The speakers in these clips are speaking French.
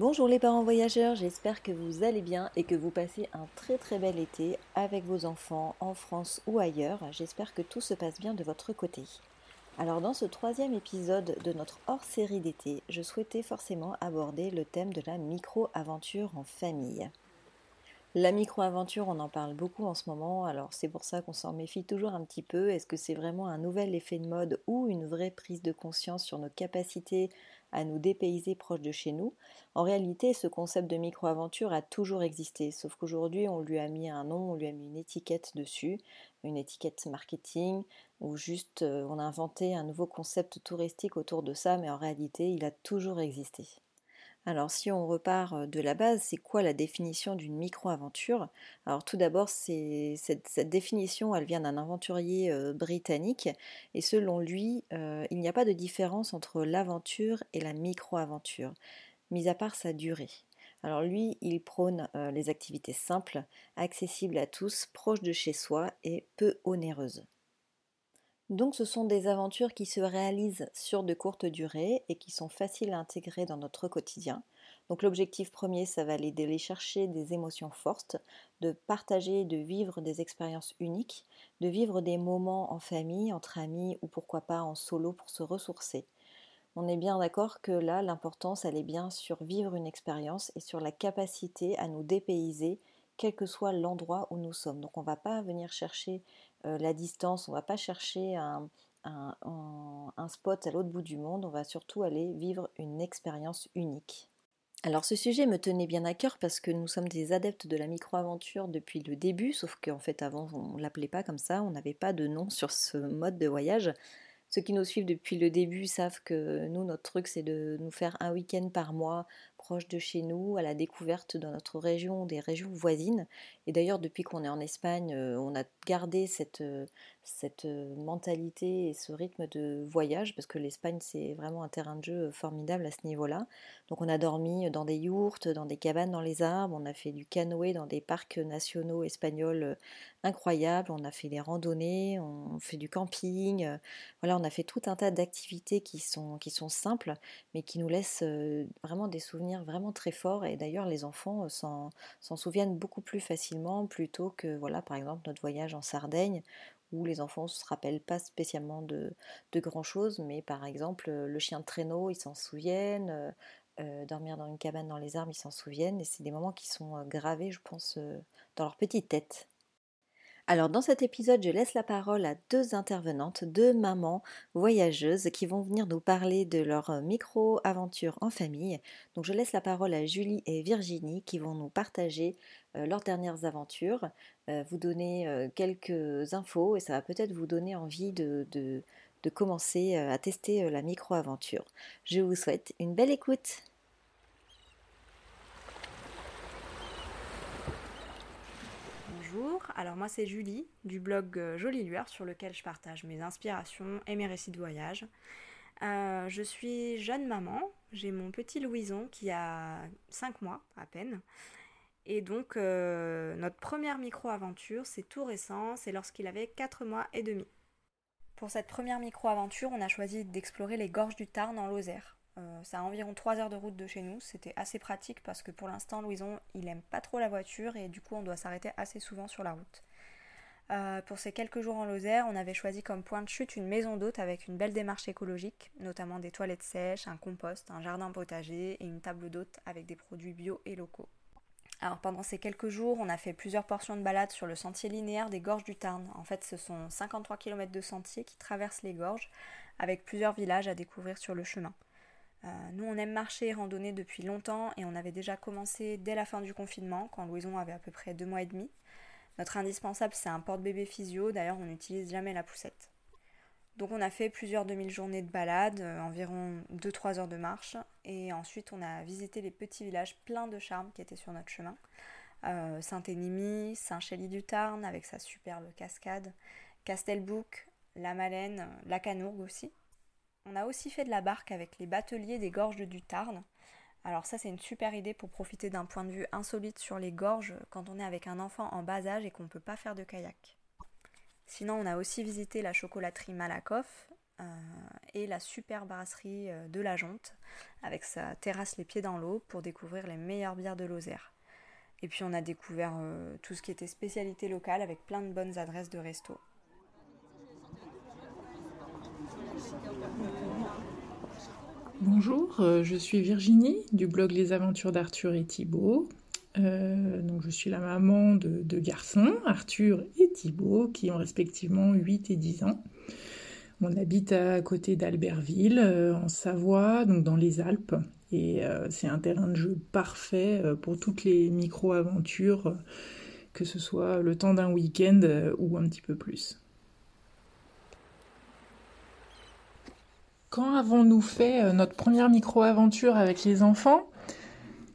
Bonjour les parents voyageurs, j'espère que vous allez bien et que vous passez un très très bel été avec vos enfants en France ou ailleurs. J'espère que tout se passe bien de votre côté. Alors dans ce troisième épisode de notre hors-série d'été, je souhaitais forcément aborder le thème de la micro-aventure en famille. La micro-aventure, on en parle beaucoup en ce moment, alors c'est pour ça qu'on s'en méfie toujours un petit peu. Est-ce que c'est vraiment un nouvel effet de mode ou une vraie prise de conscience sur nos capacités à nous dépayser proche de chez nous En réalité, ce concept de micro-aventure a toujours existé, sauf qu'aujourd'hui, on lui a mis un nom, on lui a mis une étiquette dessus, une étiquette marketing, ou juste euh, on a inventé un nouveau concept touristique autour de ça, mais en réalité, il a toujours existé. Alors si on repart de la base, c'est quoi la définition d'une micro-aventure? Alors tout d'abord, cette, définition, elle vient d'un aventurier britannique, et selon lui, il n'y a pas de différence entre l'aventure et la micro-aventure, mis à part sa durée. Alors lui, il prône les activités simples, accessibles à tous, proches de chez soi et peu onéreuses. Donc ce sont des aventures qui se réalisent sur de courtes durées et qui sont faciles à intégrer dans notre quotidien. Donc l'objectif premier, ça va aller d'aller chercher des émotions fortes, de partager, de vivre des expériences uniques, de vivre des moments en famille, entre amis ou pourquoi pas en solo pour se ressourcer. On est bien d'accord que là, l'importance, elle est bien sur vivre une expérience et sur la capacité à nous dépayser quel que soit l'endroit où nous sommes. Donc on ne va pas venir chercher la distance, on ne va pas chercher un, spot à l'autre bout du monde, on va surtout aller vivre une expérience unique. Alors ce sujet me tenait bien à cœur parce que nous sommes des adeptes de la micro-aventure depuis le début, sauf qu'en fait avant on ne l'appelait pas comme ça, on n'avait pas de nom sur ce mode de voyage. Ceux qui nous suivent depuis le début savent que nous, notre truc, c'est de nous faire un week-end par mois proche de chez nous, à la découverte de notre région, des régions voisines. Et d'ailleurs, depuis qu'on est en Espagne, euh, on a gardé cette, euh, cette euh, mentalité et ce rythme de voyage, parce que l'Espagne, c'est vraiment un terrain de jeu formidable à ce niveau-là. Donc on a dormi dans des yourtes, dans des cabanes dans les arbres, on a fait du canoë dans des parcs nationaux espagnols incroyables, on a fait des randonnées, on fait du camping, voilà, on a fait tout un tas d'activités qui sont, qui sont simples, mais qui nous laissent vraiment des souvenirs vraiment très fort et d'ailleurs les enfants euh, s'en souviennent beaucoup plus facilement plutôt que voilà par exemple notre voyage en Sardaigne où les enfants ne se rappellent pas spécialement de, de grand chose mais par exemple le chien de traîneau ils s'en souviennent euh, euh, dormir dans une cabane dans les arbres ils s'en souviennent et c'est des moments qui sont gravés je pense dans leur petite tête alors dans cet épisode, je laisse la parole à deux intervenantes, deux mamans voyageuses qui vont venir nous parler de leur euh, micro-aventure en famille. Donc je laisse la parole à Julie et Virginie qui vont nous partager euh, leurs dernières aventures, euh, vous donner quelques infos et ça va peut-être vous donner envie de, de commencer à tester la micro-aventure. Je vous souhaite une belle écoute. Bonjour, alors moi c'est Julie du blog euh, Jolie Lueur sur lequel je partage mes inspirations et mes récits de voyage. Euh, je suis jeune maman, j'ai mon petit Louison qui a 5 mois à peine. Et donc euh, notre première micro-aventure, c'est tout récent, c'est lorsqu'il avait 4 mois et demi. Pour cette première micro-aventure, on a choisi d'explorer les gorges du Tarn en Lozère. Euh, c'est à environ 3 heures de route de chez nous. C'était assez pratique parce que pour l'instant, Louison, il aime pas trop la voiture et du coup, on doit s'arrêter assez souvent sur la route. Euh, pour ces quelques jours en Lozère, on avait choisi comme point de chute une maison d'hôte avec une belle démarche écologique, notamment des toilettes sèches, un compost, un jardin potager et une table d'hôte avec des produits bio et locaux. Alors pendant ces quelques jours, on a fait plusieurs portions de balade sur le sentier linéaire des gorges du Tarn. En fait, ce sont 53 km de sentier qui traversent les gorges avec plusieurs villages à découvrir sur le chemin. Euh, nous, on aime marcher et randonner depuis longtemps et on avait déjà commencé dès la fin du confinement, quand Louison avait à peu près deux mois et demi. Notre indispensable, c'est un porte-bébé physio, d'ailleurs, on n'utilise jamais la poussette. Donc, on a fait plusieurs demi-journées de balade, euh, environ 2-3 heures de marche, et ensuite, on a visité les petits villages pleins de charme qui étaient sur notre chemin. Euh, Saint-Énimie, Saint-Chély-du-Tarn avec sa superbe cascade, Castelbouc, La Malène, La Canourgue aussi. On a aussi fait de la barque avec les bateliers des gorges du Tarn. Alors ça c'est une super idée pour profiter d'un point de vue insolite sur les gorges quand on est avec un enfant en bas âge et qu'on ne peut pas faire de kayak. Sinon on a aussi visité la chocolaterie Malakoff, et la super brasserie de la Jonte avec sa terrasse les pieds dans l'eau pour découvrir les meilleures bières de Lozère. Et puis on a découvert tout ce qui était spécialité locale avec plein de bonnes adresses de resto. Bonjour, euh, je suis Virginie du blog Les Aventures d'Arthur et Thibault. Euh, donc je suis la maman de deux garçons, Arthur et Thibault, qui ont respectivement 8 et 10 ans. On habite à côté d'Albertville, euh, en Savoie, donc dans les Alpes. Et c'est un terrain de jeu parfait pour toutes les micro-aventures, que ce soit le temps d'un week-end ou un petit peu plus. Quand avons-nous fait euh, notre première micro-aventure avec les enfants?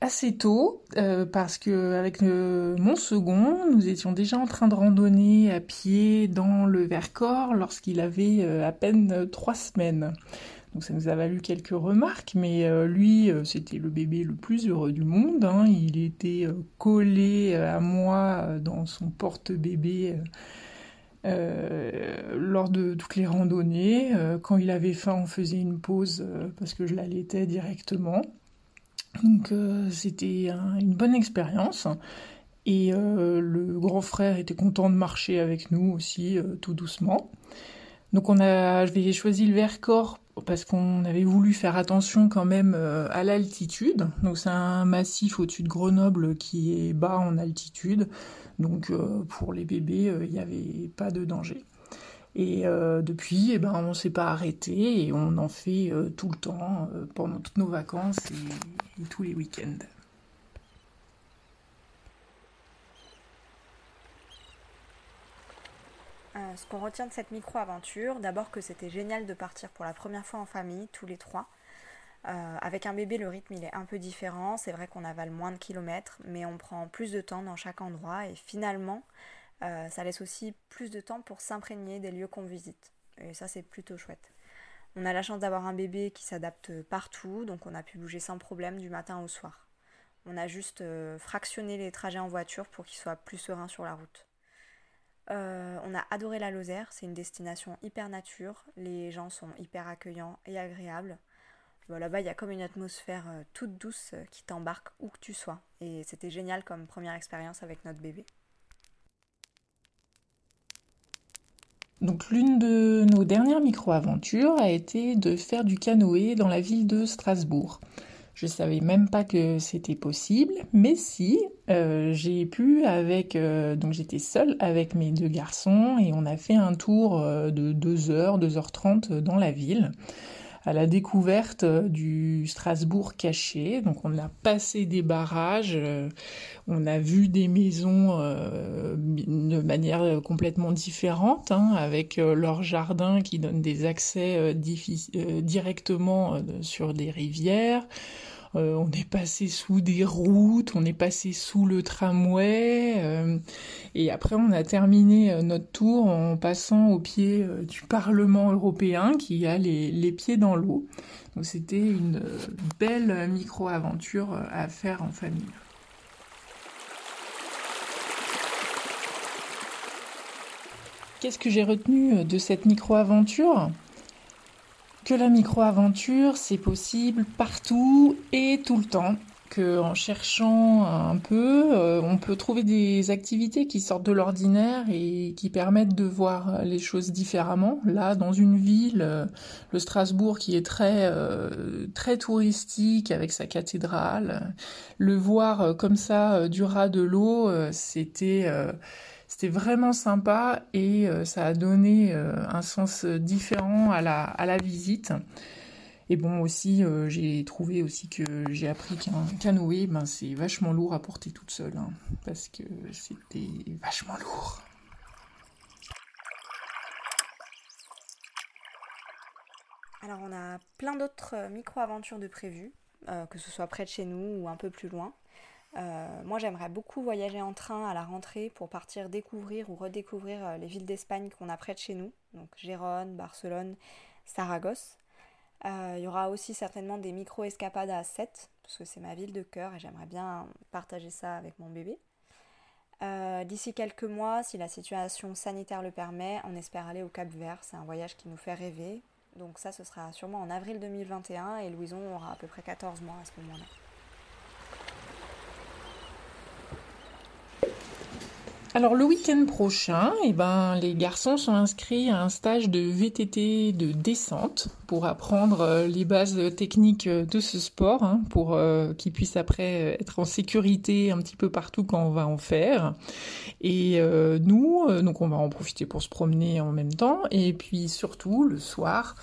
Assez tôt, euh, parce que avec mon second, nous étions déjà en train de randonner à pied dans le Vercors lorsqu'il avait euh, à peine trois semaines. Donc ça nous a valu quelques remarques, mais lui, c'était le bébé le plus heureux du monde. Hein. Il était collé à moi dans son porte-bébé euh, lors de toutes les randonnées. Euh, quand il avait faim, on faisait une pause euh, parce que je l'allaitais directement. Donc c'était une bonne expérience. Et le grand frère était content de marcher avec nous aussi, tout doucement. Donc on a, j'avais choisi le Vercors parce qu'on avait voulu faire attention quand même à l'altitude. Donc c'est un massif au-dessus de Grenoble qui est bas en altitude. Donc euh, pour les bébés, euh, il n'y avait pas de danger. Et euh, depuis, eh ben, on ne s'est pas arrêté et on en fait tout le temps, pendant toutes nos vacances et, tous les week-ends. Ce qu'on retient de cette micro-aventure, d'abord que c'était génial de partir pour la première fois en famille, tous les trois. Euh, avec un bébé, le rythme est un peu différent. C'est vrai qu'on avale moins de kilomètres, mais on prend plus de temps dans chaque endroit et finalement, euh, ça laisse aussi plus de temps pour s'imprégner des lieux qu'on visite. Et ça, c'est plutôt chouette. On a la chance d'avoir un bébé qui s'adapte partout, donc on a pu bouger sans problème du matin au soir. On a juste euh, fractionné les trajets en voiture pour qu'il soit plus serein sur la route. On a adoré la Lozère, c'est une destination hyper nature, les gens sont hyper accueillants et agréables. Là-bas, il y a comme une atmosphère euh, toute douce euh, qui t'embarque où que tu sois. Et c'était génial comme première expérience avec notre bébé. Donc l'une de nos dernières micro-aventures a été de faire du canoë dans la ville de Strasbourg. Je ne savais même pas que c'était possible, mais si, euh, j'ai pu avec, donc j'étais seule avec mes deux garçons et on a fait un tour de 2h, 2h30 dans la ville à la découverte euh, du Strasbourg caché. Donc on a passé des barrages, euh, on a vu des maisons euh, de manière complètement différente, hein, avec leur jardin qui donne des accès directement sur des rivières. Euh, on est passé sous des routes, on est passé sous le tramway, euh, et après on a terminé euh, notre tour en passant au pied du Parlement européen qui a les, les pieds dans l'eau. Donc c'était une belle micro-aventure à faire en famille. Qu'est-ce que j'ai retenu de cette micro-aventure? Que la micro-aventure, c'est possible partout et tout le temps. Que en cherchant un peu, euh, on peut trouver des activités qui sortent de l'ordinaire et qui permettent de voir les choses différemment. Là, dans une ville, euh, le Strasbourg qui est très euh, très touristique avec sa cathédrale, le voir comme ça du ras de l'eau, c'était c'était vraiment sympa et euh, ça a donné euh, un sens différent à la, visite. Et bon aussi, euh, j'ai trouvé aussi que j'ai appris qu'un canoë, ben, c'est vachement lourd à porter toute seule, hein, parce que c'était vachement lourd. Alors on a plein d'autres micro-aventures de prévues, que ce soit près de chez nous ou un peu plus loin. Euh, moi, j'aimerais beaucoup voyager en train à la rentrée pour partir découvrir ou redécouvrir euh, les villes d'Espagne qu'on a près de chez nous, donc Gérone, Barcelone, Saragosse. Euh, il y aura aussi certainement des micro-escapades à 7, parce que c'est ma ville de cœur et j'aimerais bien partager ça avec mon bébé. D'ici quelques mois, si la situation sanitaire le permet, on espère aller au Cap Vert. C'est un voyage qui nous fait rêver. Donc ça, ce sera sûrement en avril 2021 et Louison aura à peu près 14 mois à ce moment-là. Alors le week-end prochain, eh ben, les garçons sont inscrits à un stage de VTT de descente pour apprendre euh, les bases techniques de ce sport, hein, pour euh, qu'ils puissent après être en sécurité un petit peu partout quand on va en faire. Et euh, nous, donc on va en profiter pour se promener en même temps. Et puis surtout, le soir,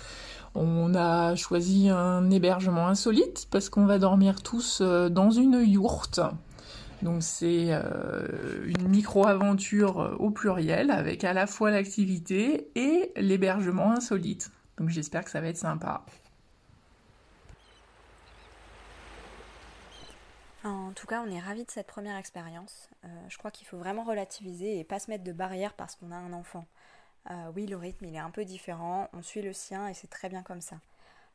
on a choisi un hébergement insolite parce qu'on va dormir tous dans une yourte. Donc c'est euh, une micro-aventure euh, au pluriel avec à la fois l'activité et l'hébergement insolite. Donc j'espère que ça va être sympa. En tout cas, on est ravis de cette première expérience. Euh, je crois qu'il faut vraiment relativiser et pas se mettre de barrière parce qu'on a un enfant. oui, le rythme il est un peu différent, on suit le sien et c'est très bien comme ça.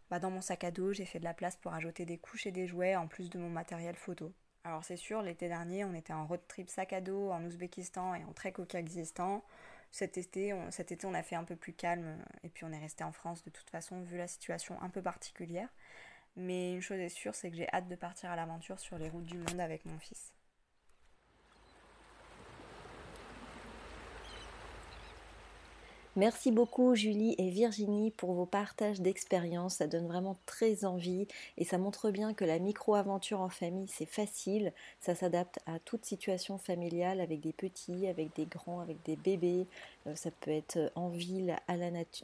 Bah, dans mon sac à dos, j'ai fait de la place pour ajouter des couches et des jouets en plus de mon matériel photo. Alors c'est sûr, l'été dernier, on était en road trip sac à dos en Ouzbékistan et en trek au. Cet été, cet été, on a fait un peu plus calme et puis on est resté en France de toute façon vu la situation un peu particulière. Mais une chose est sûre, c'est que j'ai hâte de partir à l'aventure sur les routes du monde avec mon fils. Merci beaucoup Julie et Virginie pour vos partages d'expériences. Ça donne vraiment très envie et ça montre bien que la micro-aventure en famille, c'est facile. Ça s'adapte à toute situation familiale avec des petits, avec des grands, avec des bébés. Euh, ça peut être en ville,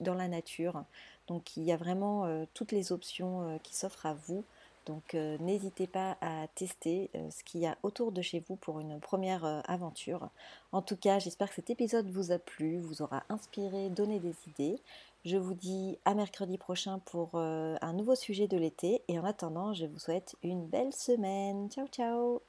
dans la nature. Donc il y a vraiment euh, toutes les options euh, qui s'offrent à vous. Donc euh, n'hésitez pas à tester euh, ce qu'il y a autour de chez vous pour une première euh, aventure. En tout cas, j'espère que cet épisode vous a plu, vous aura inspiré, donné des idées. Je vous dis à mercredi prochain pour un nouveau sujet de l'été et en attendant, je vous souhaite une belle semaine. Ciao ciao